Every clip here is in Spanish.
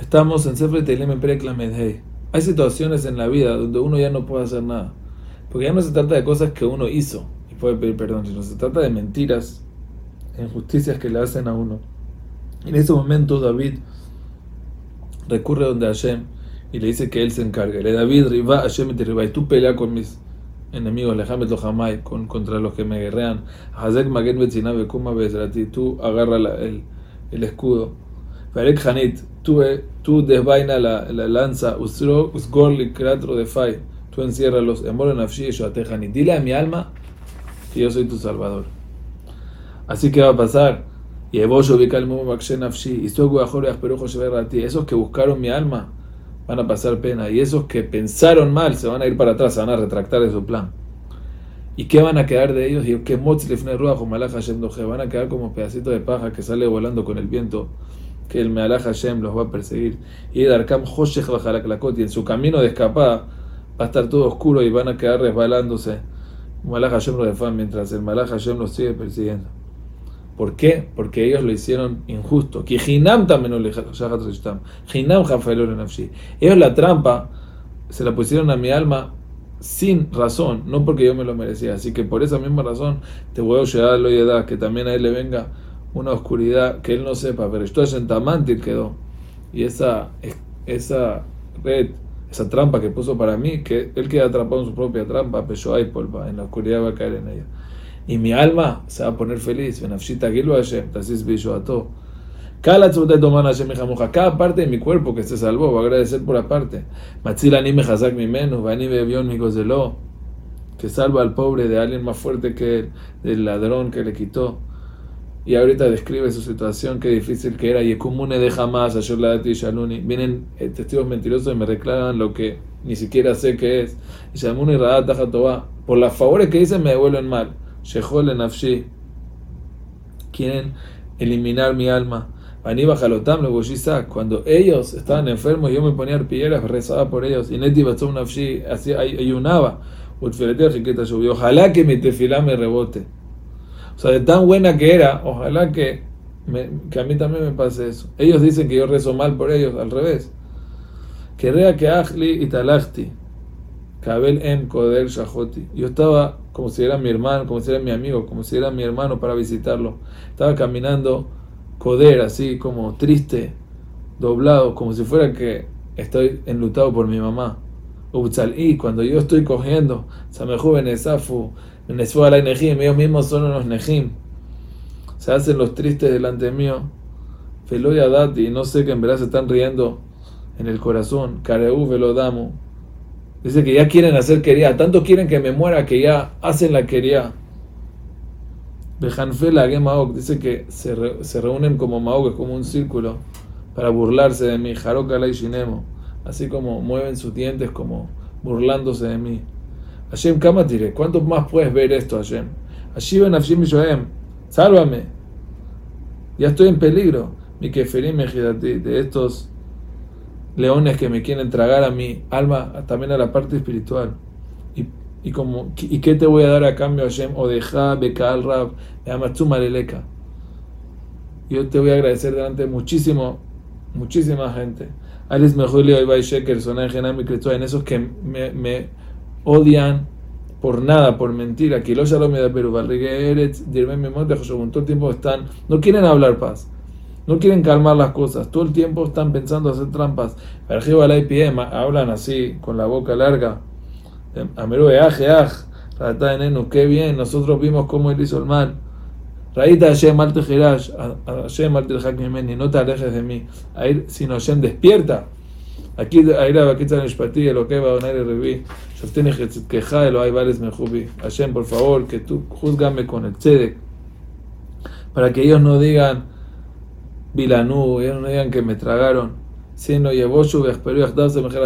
Estamos en Sefer Teilim en Hay situaciones en la vida donde uno ya no puede hacer nada. Porque ya no se trata de cosas que uno hizo y puede pedir perdón, sino se trata de mentiras, injusticias que le hacen a uno. En ese momento David recurre donde Hashem y le dice que él se encargue. Le David, riva Hashem te riva, y tú pelea con mis enemigos, lejame jamai, con contra los que me guerrean. Hazek magen betzinabe kuma ti tú agarra el, el escudo. Farek Hanit, tú, desvaina la, la lanza, usgorli, cratro de fai, tú enciérralos, emoro nafshi y Hanit. Dile a mi alma que yo soy tu salvador. Así que va a pasar. Y esos que buscaron mi alma van a pasar pena. Y esos que pensaron mal se van a ir para atrás, se van a retractar de su plan. ¿Y qué van a quedar de ellos? Y que van a quedar como pedacitos de paja que sale volando con el viento que el Hashem los va a perseguir. Y Darkam Hoshech y en su camino de escapada va a estar todo oscuro y van a quedar resbalándose. Malach Hashem los defan mientras el Malach Hashem los sigue persiguiendo. ¿Por qué? Porque ellos lo hicieron injusto. Ellos la trampa se la pusieron a mi alma sin razón, no porque yo me lo merecía. Así que por esa misma razón te voy a llegar a edad, que también a él le venga una oscuridad que él no sepa, pero esto es en Tamantil quedó. Y esa, esa red, esa trampa que puso para mí, que él queda atrapado en su propia trampa, pero hay polva, en la oscuridad va a caer en ella. Y mi alma se va a poner feliz. Cada parte de mi cuerpo que se salvó va a agradecer por aparte. Que salva al pobre de alguien más fuerte que él, del ladrón que le quitó y ahorita describe su situación, qué difícil que era. Y comune de jamás, y Shaluni. Vienen eh, testigos mentirosos y me reclaman lo que ni siquiera sé qué es. Y Shalmuni Por las favores que dicen me devuelven mal. Shehol Nafshi. Quieren eliminar mi alma. Cuando ellos estaban enfermos, yo me ponía piedras, rezaba por ellos. Y Neti Nafshi ayunaba. Ojalá que mi tefilá me rebote. O sea, de tan buena que era, ojalá que, que a mí también me pase eso. Ellos dicen que yo rezo mal por ellos, al revés. Querría que Ahli y Talachti, Kabel en Koder Shahoti. Yo estaba como si era mi hermano, como si era mi amigo, como si era mi hermano para visitarlo. Estaba caminando Koder, así como triste, doblado, como si fuera que estoy enlutado por mi mamá. Cuando yo estoy cogiendo, joven Esafu, la Nejim, ellos mismos son unos Nejim. Se hacen los tristes delante mío. Feloya Dati, no sé que en verdad se están riendo en el corazón. Kareu Velodamo. Dice que ya quieren hacer quería. Tanto quieren que me muera que ya hacen la quería. Bejanfela Gemaok dice que se, se reúnen como Maok, como un círculo, para burlarse de mí. Jarokala y Shinemo. Así como mueven sus dientes, como burlándose de mí. Hashem, Kamatire, ¿cuánto más puedes ver esto, Hashem? Hashem, Hashem sálvame. Ya estoy en peligro. Mi keferim de estos leones que me quieren tragar a mi alma, también a la parte espiritual. Y, y, como, ¿y qué te voy a dar a cambio, Hashem? Odeja, Bekal, Rab, Maleleka. Yo te voy a agradecer delante de muchísimo, muchísima gente. Sheker, en esos que me, me odian por nada, por mentira, que los Shalom da Perú, todo el tiempo están, no quieren hablar paz, no quieren calmar las cosas, todo el tiempo están pensando hacer trampas. Hablan así, con la boca larga. Aj, Aj, qué bien, nosotros vimos cómo él hizo el mal. Raíta Hashem al Hashem al no te alejes de mí. Sino Hashem despierta. Aquí, ahí la vaquita en el que va a donar el reví. queja, lo hay varios mejubi. Hashem, por favor, que tú juzgame con el tzedek. Para que ellos no digan Vilanú, ellos no digan que me tragaron. Sino Yeboshu,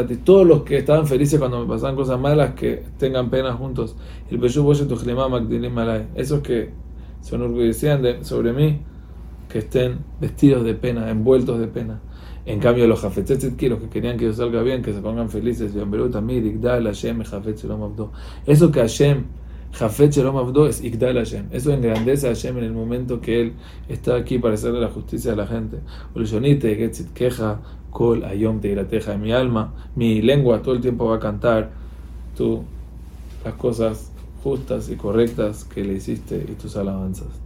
ti Todos los que estaban felices cuando me pasaban cosas malas, que tengan pena juntos. El Beshu Boshu Magdilim Malay. Esos que se enorgullecían de, sobre mí, que estén vestidos de pena, envueltos de pena. En cambio, los jafetzetzitki, los que querían que yo salga bien, que se pongan felices, Eso que Hashem Jafet Shalom Abdo es Igdal Hashem. Eso engrandece a Hashem en el momento que Él está aquí para hacerle la justicia a la gente. Keja, Kol Ayom. Mi alma, mi lengua todo el tiempo va a cantar tú las cosas justas y correctas que le hiciste y tus alabanzas.